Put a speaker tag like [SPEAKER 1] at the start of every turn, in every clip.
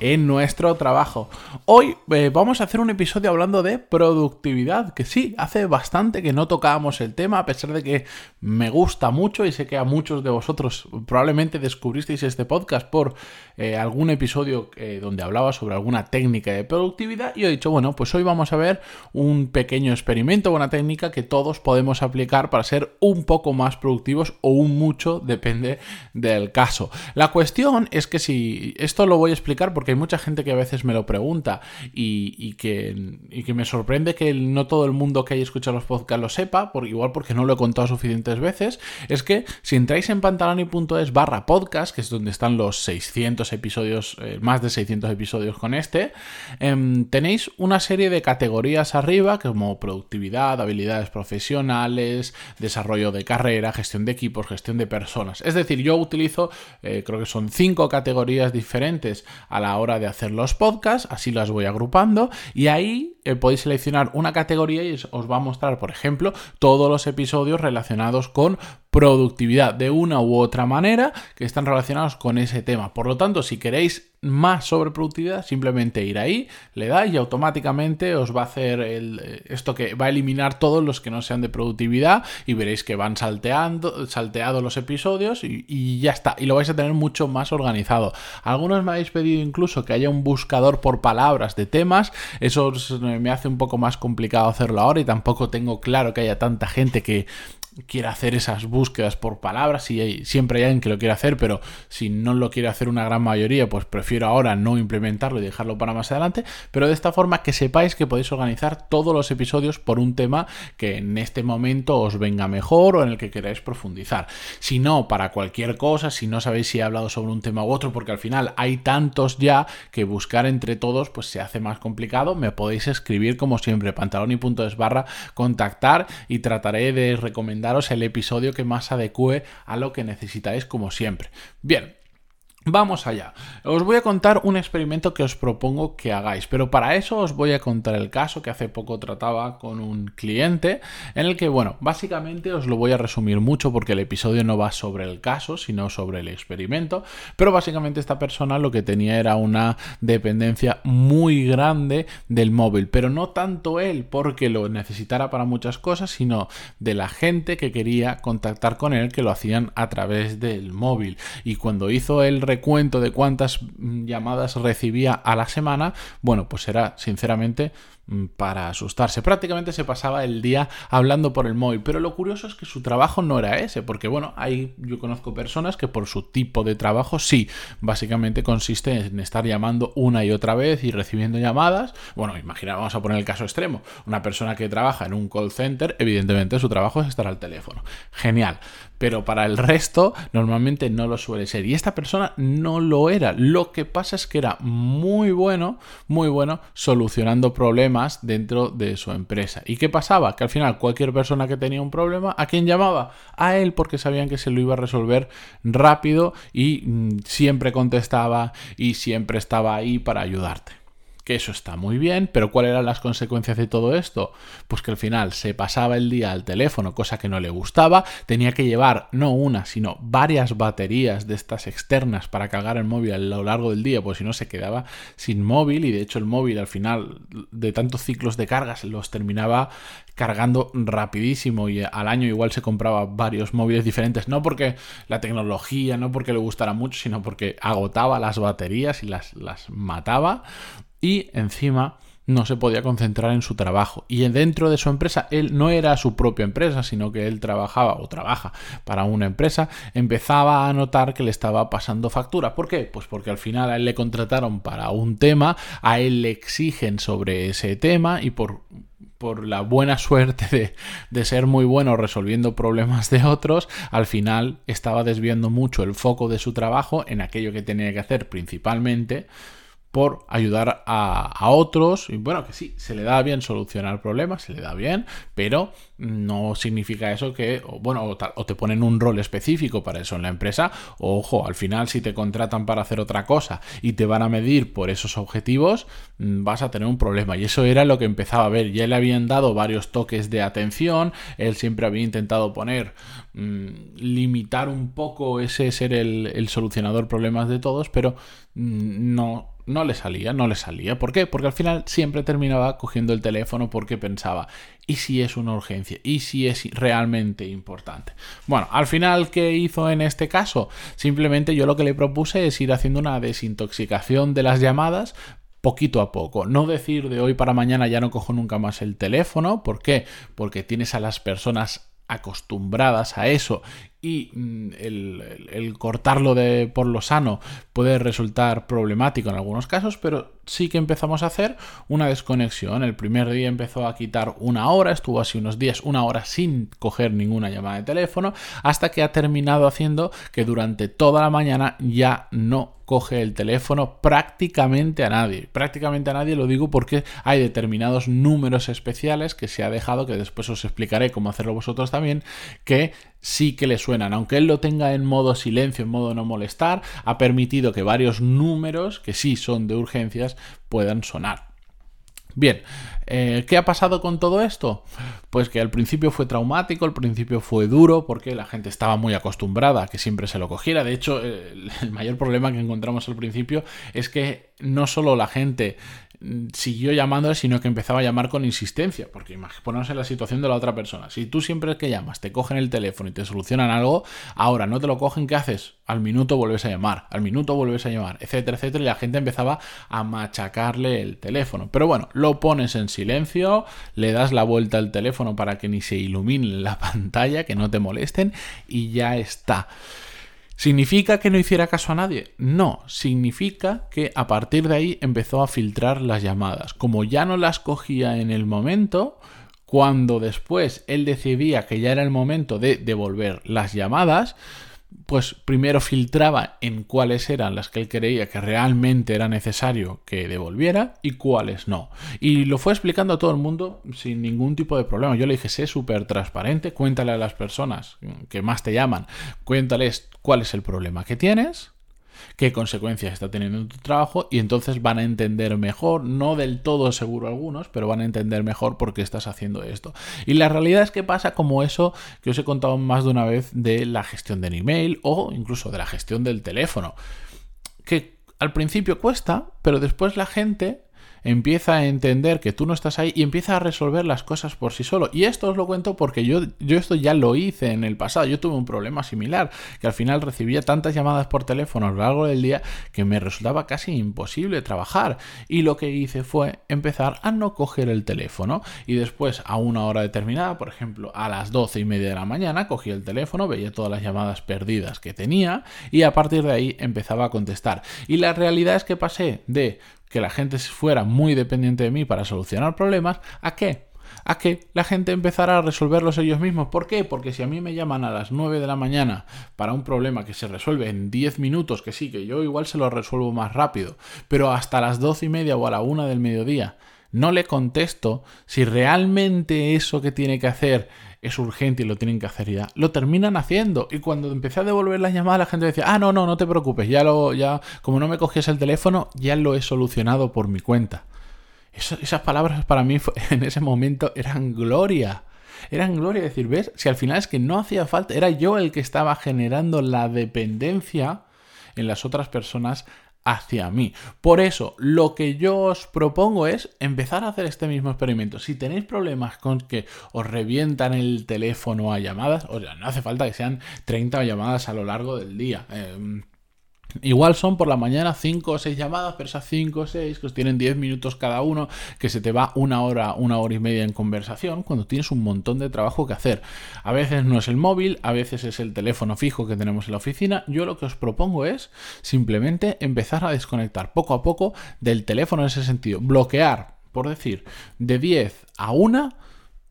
[SPEAKER 1] en nuestro trabajo. Hoy eh, vamos a hacer un episodio hablando de productividad, que sí, hace bastante que no tocábamos el tema, a pesar de que me gusta mucho y sé que a muchos de vosotros probablemente descubristeis este podcast por eh, algún episodio eh, donde hablaba sobre alguna técnica de productividad y he dicho, bueno, pues hoy vamos a ver un pequeño experimento, una técnica que todos podemos aplicar para ser un poco más productivos o un mucho, depende del caso. La cuestión es que si esto lo voy a explicar porque hay mucha gente que a veces me lo pregunta y, que, me sorprende que no todo el mundo que haya escuchado los podcasts lo sepa, por, igual porque no lo he contado suficientes veces, es que si entráis en pantaloni.es barra podcast, que es donde están los 600 episodios, eh, más de 600 episodios con este, em, tenéis una serie de categorías arriba, como productividad, habilidades profesionales, desarrollo de carrera, gestión de equipos, gestión de personas. Es decir, yo utilizo, eh, creo que son cinco categorías diferentes a la hora de hacer los podcasts, así las voy agrupando y ahí eh, podéis seleccionar una categoría y os va a mostrar, por ejemplo, todos los episodios relacionados con productividad de una u otra manera que están relacionados con ese tema. Por lo tanto, si queréis más sobre productividad, simplemente ir ahí, le dais y automáticamente os va a hacer el, esto que va a eliminar todos los que no sean de productividad y veréis que van salteando, salteados los episodios y, y, ya está. Y lo vais a tener mucho más organizado. Algunos me habéis pedido incluso que haya un buscador por palabras de temas. Eso me hace un poco más complicado hacerlo ahora y tampoco tengo claro que haya tanta gente que quiera hacer esas búsquedas por palabras, y siempre hay alguien que lo quiere hacer, pero si no lo quiere hacer una gran mayoría, pues prefiero ahora no implementarlo y dejarlo para más adelante, pero de esta forma que sepáis que podéis organizar todos los episodios por un tema que en este momento os venga mejor o en el que queráis profundizar. Si no, para cualquier cosa, si no sabéis si he hablado sobre un tema u otro, porque al final hay tantos ya que buscar entre todos pues se hace más complicado, me podéis escribir como siempre, pantaloni.es barra contactar y trataré de recomendar daros el episodio que más adecue a lo que necesitáis como siempre. Bien, Vamos allá. Os voy a contar un experimento que os propongo que hagáis, pero para eso os voy a contar el caso que hace poco trataba con un cliente en el que, bueno, básicamente os lo voy a resumir mucho porque el episodio no va sobre el caso, sino sobre el experimento, pero básicamente esta persona lo que tenía era una dependencia muy grande del móvil, pero no tanto él porque lo necesitara para muchas cosas, sino de la gente que quería contactar con él que lo hacían a través del móvil. Y cuando hizo el cuento de cuántas mm, llamadas recibía a la semana, bueno, pues era sinceramente para asustarse. Prácticamente se pasaba el día hablando por el móvil, pero lo curioso es que su trabajo no era ese, porque bueno, hay yo conozco personas que por su tipo de trabajo sí, básicamente consiste en estar llamando una y otra vez y recibiendo llamadas. Bueno, imagina, vamos a poner el caso extremo, una persona que trabaja en un call center, evidentemente su trabajo es estar al teléfono. Genial pero para el resto normalmente no lo suele ser. Y esta persona no lo era. Lo que pasa es que era muy bueno, muy bueno solucionando problemas dentro de su empresa. ¿Y qué pasaba? Que al final cualquier persona que tenía un problema, ¿a quién llamaba? A él porque sabían que se lo iba a resolver rápido y mm, siempre contestaba y siempre estaba ahí para ayudarte que eso está muy bien, pero ¿cuáles eran las consecuencias de todo esto? Pues que al final se pasaba el día al teléfono, cosa que no le gustaba, tenía que llevar no una, sino varias baterías de estas externas para cargar el móvil a lo largo del día, pues si no se quedaba sin móvil y de hecho el móvil al final de tantos ciclos de cargas los terminaba cargando rapidísimo y al año igual se compraba varios móviles diferentes, no porque la tecnología, no porque le gustara mucho, sino porque agotaba las baterías y las, las mataba y encima no se podía concentrar en su trabajo. Y dentro de su empresa, él no era su propia empresa, sino que él trabajaba o trabaja para una empresa, empezaba a notar que le estaba pasando factura. ¿Por qué? Pues porque al final a él le contrataron para un tema, a él le exigen sobre ese tema y por por la buena suerte de, de, ser muy bueno resolviendo problemas de otros, al final estaba desviando mucho el foco de su trabajo en aquello que tenía que hacer principalmente por ayudar a, otros. Y bueno, que sí, se le da bien solucionar problemas, se le da bien, pero no significa eso que, o, bueno, o, te ponen un rol específico para eso en la empresa. ojo, al final, si te contratan para hacer otra cosa y te van a medir por esos objetivos, mm, vas a tener un problema. Y eso era lo que empezaba a ver. Ya le habían dado varios toques de atención, él siempre había intentado poner, mm, limitar un poco ese ser el, el solucionador problemas de todos, pero mm, no no le salía, no le salía. ¿Por qué? Porque al final siempre terminaba cogiendo el teléfono porque pensaba, ¿y si es una urgencia? ¿Y si es realmente importante? Bueno, al final, ¿qué hizo en este caso? Simplemente yo lo que le propuse es ir haciendo una desintoxicación de las llamadas poquito a poco. No decir de hoy para mañana ya no cojo nunca más el teléfono. ¿Por qué? Porque tienes a las personas acostumbradas a eso y mm, el, cortarlo de, por lo sano puede resultar problemático en algunos casos, pero sí que empezamos a hacer una desconexión. El primer día empezó a quitar una hora, estuvo así unos días, una hora sin coger ninguna llamada de teléfono, hasta que ha terminado haciendo que durante toda la mañana ya no coge el teléfono prácticamente a nadie. Prácticamente a nadie lo digo porque hay determinados números especiales que se ha dejado, que después os explicaré cómo hacerlo vosotros también, que sí que le suenan. Aunque él lo tenga en modo silencio, en modo no molestar, ha permitido que varios números, que sí son de urgencias, puedan sonar. Bien, eh, ¿qué ha pasado con todo esto? Pues que al principio fue traumático, al principio fue duro, porque la gente estaba muy acostumbrada a que siempre se lo cogiera. De hecho, el mayor problema que encontramos al principio es que no solo la gente siguió llamando, sino que empezaba a llamar con insistencia, porque ponernos en la situación de la otra persona. Si tú siempre que llamas te cogen el teléfono y te solucionan algo, ahora no te lo cogen, ¿qué haces? Al minuto vuelves a llamar, al minuto vuelves a llamar, etcétera, etcétera, y la gente empezaba a machacarle el teléfono. Pero bueno, lo pones en silencio, le das la vuelta al teléfono para que ni se ilumine la pantalla, que no te molesten, y ya está. ¿Significa que no hiciera caso a nadie? No, significa que a partir de ahí empezó a filtrar las llamadas. Como ya no las cogía en el momento, cuando después él decidía que ya era el momento de devolver las llamadas, pues primero filtraba en cuáles eran las que él creía que realmente era necesario que devolviera y cuáles no. Y lo fue explicando a todo el mundo sin ningún tipo de problema. Yo le dije, sé súper transparente, cuéntale a las personas que más te llaman, cuéntales cuál es el problema que tienes qué consecuencias está teniendo en tu trabajo y entonces van a entender mejor, no del todo seguro algunos, pero van a entender mejor por qué estás haciendo esto. Y la realidad es que pasa como eso que os he contado más de una vez de la gestión del email o incluso de la gestión del teléfono, que al principio cuesta, pero después la gente empieza a entender que tú no estás ahí y empieza a resolver las cosas por sí solo. Y esto os lo cuento porque yo, yo esto ya lo hice en el pasado. Yo tuve un problema similar, que al final recibía tantas llamadas por teléfono a lo largo del día que me resultaba casi imposible trabajar. Y lo que hice fue empezar a no coger el teléfono y después a una hora determinada, por ejemplo a las doce y media de la mañana, cogía el teléfono, veía todas las llamadas perdidas que tenía y a partir de ahí empezaba a contestar. Y la realidad es que pasé de que la gente fuera muy dependiente de mí para solucionar problemas, ¿a qué? A que la gente empezara a resolverlos ellos mismos. ¿Por qué? Porque si a mí me llaman a las 9 de la mañana para un problema que se resuelve en 10 minutos, que sí, que yo igual se lo resuelvo más rápido, pero hasta las 12 y media o a la 1 del mediodía no le contesto si realmente eso que tiene que hacer es urgente y lo tienen que hacer ya, lo terminan haciendo. Y cuando empecé a devolver las llamadas, la gente decía, ah, no, no, no te preocupes, ya lo, ya, como no me cogías el teléfono, ya lo he solucionado por mi cuenta. esas palabras para mí en ese momento eran gloria. Eran gloria decir, ¿ves? Si al final es que no hacía falta, era yo el que estaba generando la dependencia en las otras personas hacia mí. Por eso, lo que yo os propongo es empezar a hacer este mismo experimento. Si tenéis problemas con que os revientan el teléfono a llamadas, o sea, no hace falta que sean 30 llamadas a lo largo del día. Eh, Igual son por la mañana 5 o 6 llamadas, pero esas 5 o 6 que os tienen 10 minutos cada uno, que se te va una hora, una hora y media en conversación, cuando tienes un montón de trabajo que hacer. A veces no es el móvil, a veces es el teléfono fijo que tenemos en la oficina. Yo lo que os propongo es simplemente empezar a desconectar poco a poco del teléfono en ese sentido. Bloquear, por decir, de 10 a 1,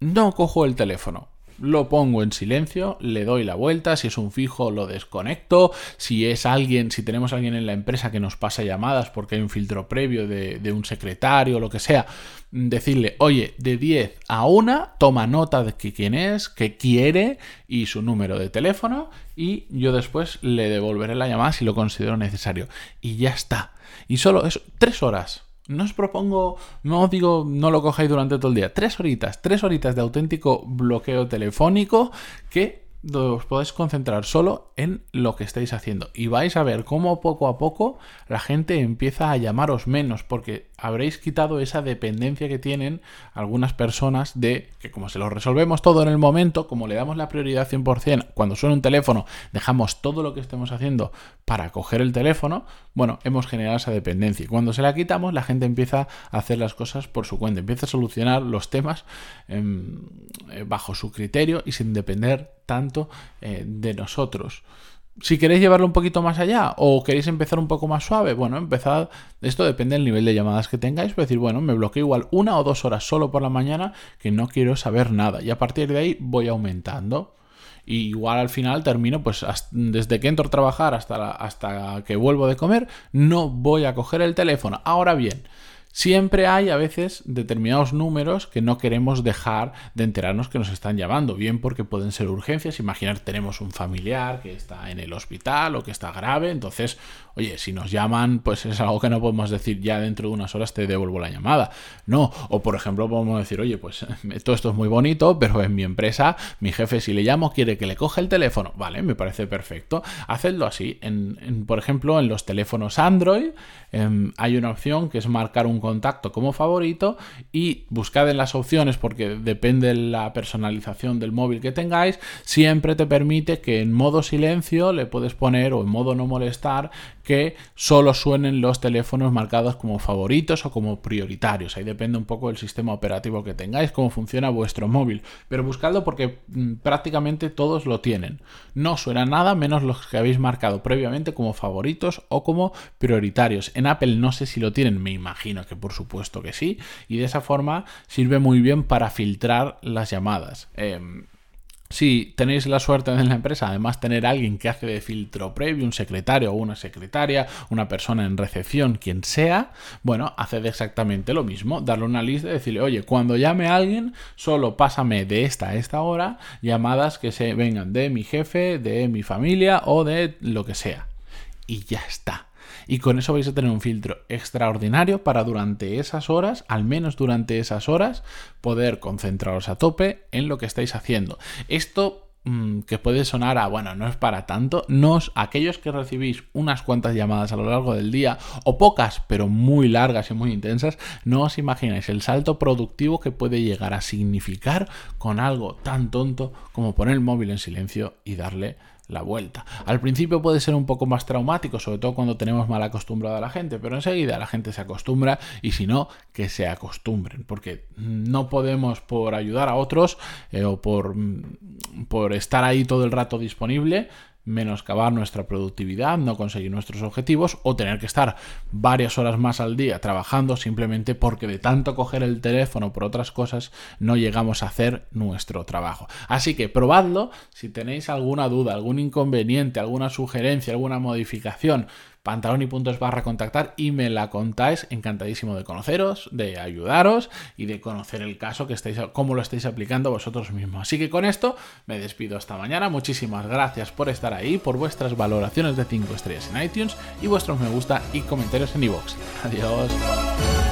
[SPEAKER 1] no cojo el teléfono lo pongo en silencio, le doy la vuelta, si es un fijo lo desconecto, si es alguien, si tenemos alguien en la empresa que nos pasa llamadas porque hay un filtro previo de, un secretario o lo que sea, decirle, oye, de 10 a 1, toma nota de quién es, qué quiere y su número de teléfono y yo después le devolveré la llamada si lo considero necesario. Y ya está. Y solo es tres horas. No os propongo, no os digo, no lo cojáis durante todo el día. Tres horitas, tres horitas de auténtico bloqueo telefónico que os podéis concentrar solo en lo que estáis haciendo y vais a ver cómo poco a poco la gente empieza a llamaros menos porque habréis quitado esa dependencia que tienen algunas personas de que como se lo resolvemos todo en el momento, como le damos la prioridad 100%, cuando suena un teléfono dejamos todo lo que estemos haciendo para coger el teléfono, bueno, hemos generado esa dependencia. Y cuando se la quitamos la gente empieza a hacer las cosas por su cuenta, empieza a solucionar los temas em, eh, bajo su criterio y sin depender tanto eh, de nosotros. Si queréis llevarlo un poquito más allá o queréis empezar un poco más suave, bueno, empezad. Esto depende del nivel de llamadas que tengáis. Puedes decir, bueno, me bloqueo igual una o dos horas solo por la mañana que no quiero saber nada. Y a partir de ahí voy aumentando. Y igual al final termino, pues desde que entro a trabajar hasta, hasta que vuelvo de comer, no voy a coger el teléfono. Ahora bien, Siempre hay a veces determinados números que no queremos dejar de enterarnos que nos están llamando, bien porque pueden ser urgencias, imaginar tenemos un familiar que está en el hospital o que está grave, entonces, oye, si nos llaman, pues es algo que no podemos decir ya dentro de unas horas te devuelvo la llamada. No, o por ejemplo podemos decir, oye, pues todo esto es muy bonito, pero en mi empresa mi jefe si le llamo quiere que le coja el teléfono, vale, me parece perfecto, hacedlo así. Por ejemplo, en los teléfonos Android em, hay una opción que es marcar un contacto como favorito y buscad en las opciones porque depende de la personalización del móvil que tengáis, siempre te permite que en modo silencio le puedes poner o en modo no molestar que solo suenen los teléfonos marcados como favoritos o como prioritarios. Ahí depende un poco del sistema operativo que tengáis, cómo funciona vuestro móvil. Pero buscadlo porque mm, prácticamente todos lo tienen. No suena nada menos los que habéis marcado previamente como favoritos o como prioritarios. En Apple no sé si lo tienen, me imagino que por supuesto que sí. Y de esa forma sirve muy bien para filtrar las llamadas. Em, si tenéis la suerte en la empresa, además tener alguien que hace de filtro previo, un secretario o una secretaria, una persona en recepción, quien sea, bueno, haced exactamente lo mismo, darle una lista y decirle, oye, cuando llame a alguien, solo pásame de esta a esta hora llamadas que se vengan de mi jefe, de mi familia o de lo que sea. Y ya está y con eso vais a tener un filtro extraordinario para durante esas horas, al menos durante esas horas, poder concentraros a tope en lo que estáis haciendo. Esto mm, que puede sonar a, bueno, no es para tanto, nos, aquellos que recibís unas cuantas llamadas a lo largo del día, o pocas, pero muy largas y muy intensas, no os imagináis el salto productivo que puede llegar a significar con algo tan tonto como poner el móvil en silencio y darle la vuelta. Al principio puede ser un poco más traumático, sobre todo cuando tenemos mal acostumbrada a la gente, pero enseguida la gente se acostumbra y si no, que se acostumbren, porque no podemos por ayudar a otros eh, o por, mm, por estar ahí todo el rato disponible, menoscabar nuestra productividad, no conseguir nuestros objetivos o tener que estar varias horas más al día trabajando simplemente porque de tanto coger el teléfono por otras cosas no llegamos a hacer nuestro trabajo. Así que probadlo, si tenéis alguna duda, algún inconveniente, alguna sugerencia, alguna modificación, pantalón y puntos barra contactar y me la contáis. Encantadísimo de conoceros, de ayudaros y de conocer el caso que estáis, cómo lo estáis aplicando vosotros mismos. Así que con esto me despido hasta mañana. Muchísimas gracias por estar ahí, por vuestras valoraciones de 5 estrellas en iTunes y vuestros me gusta y comentarios en iVoox. Adiós.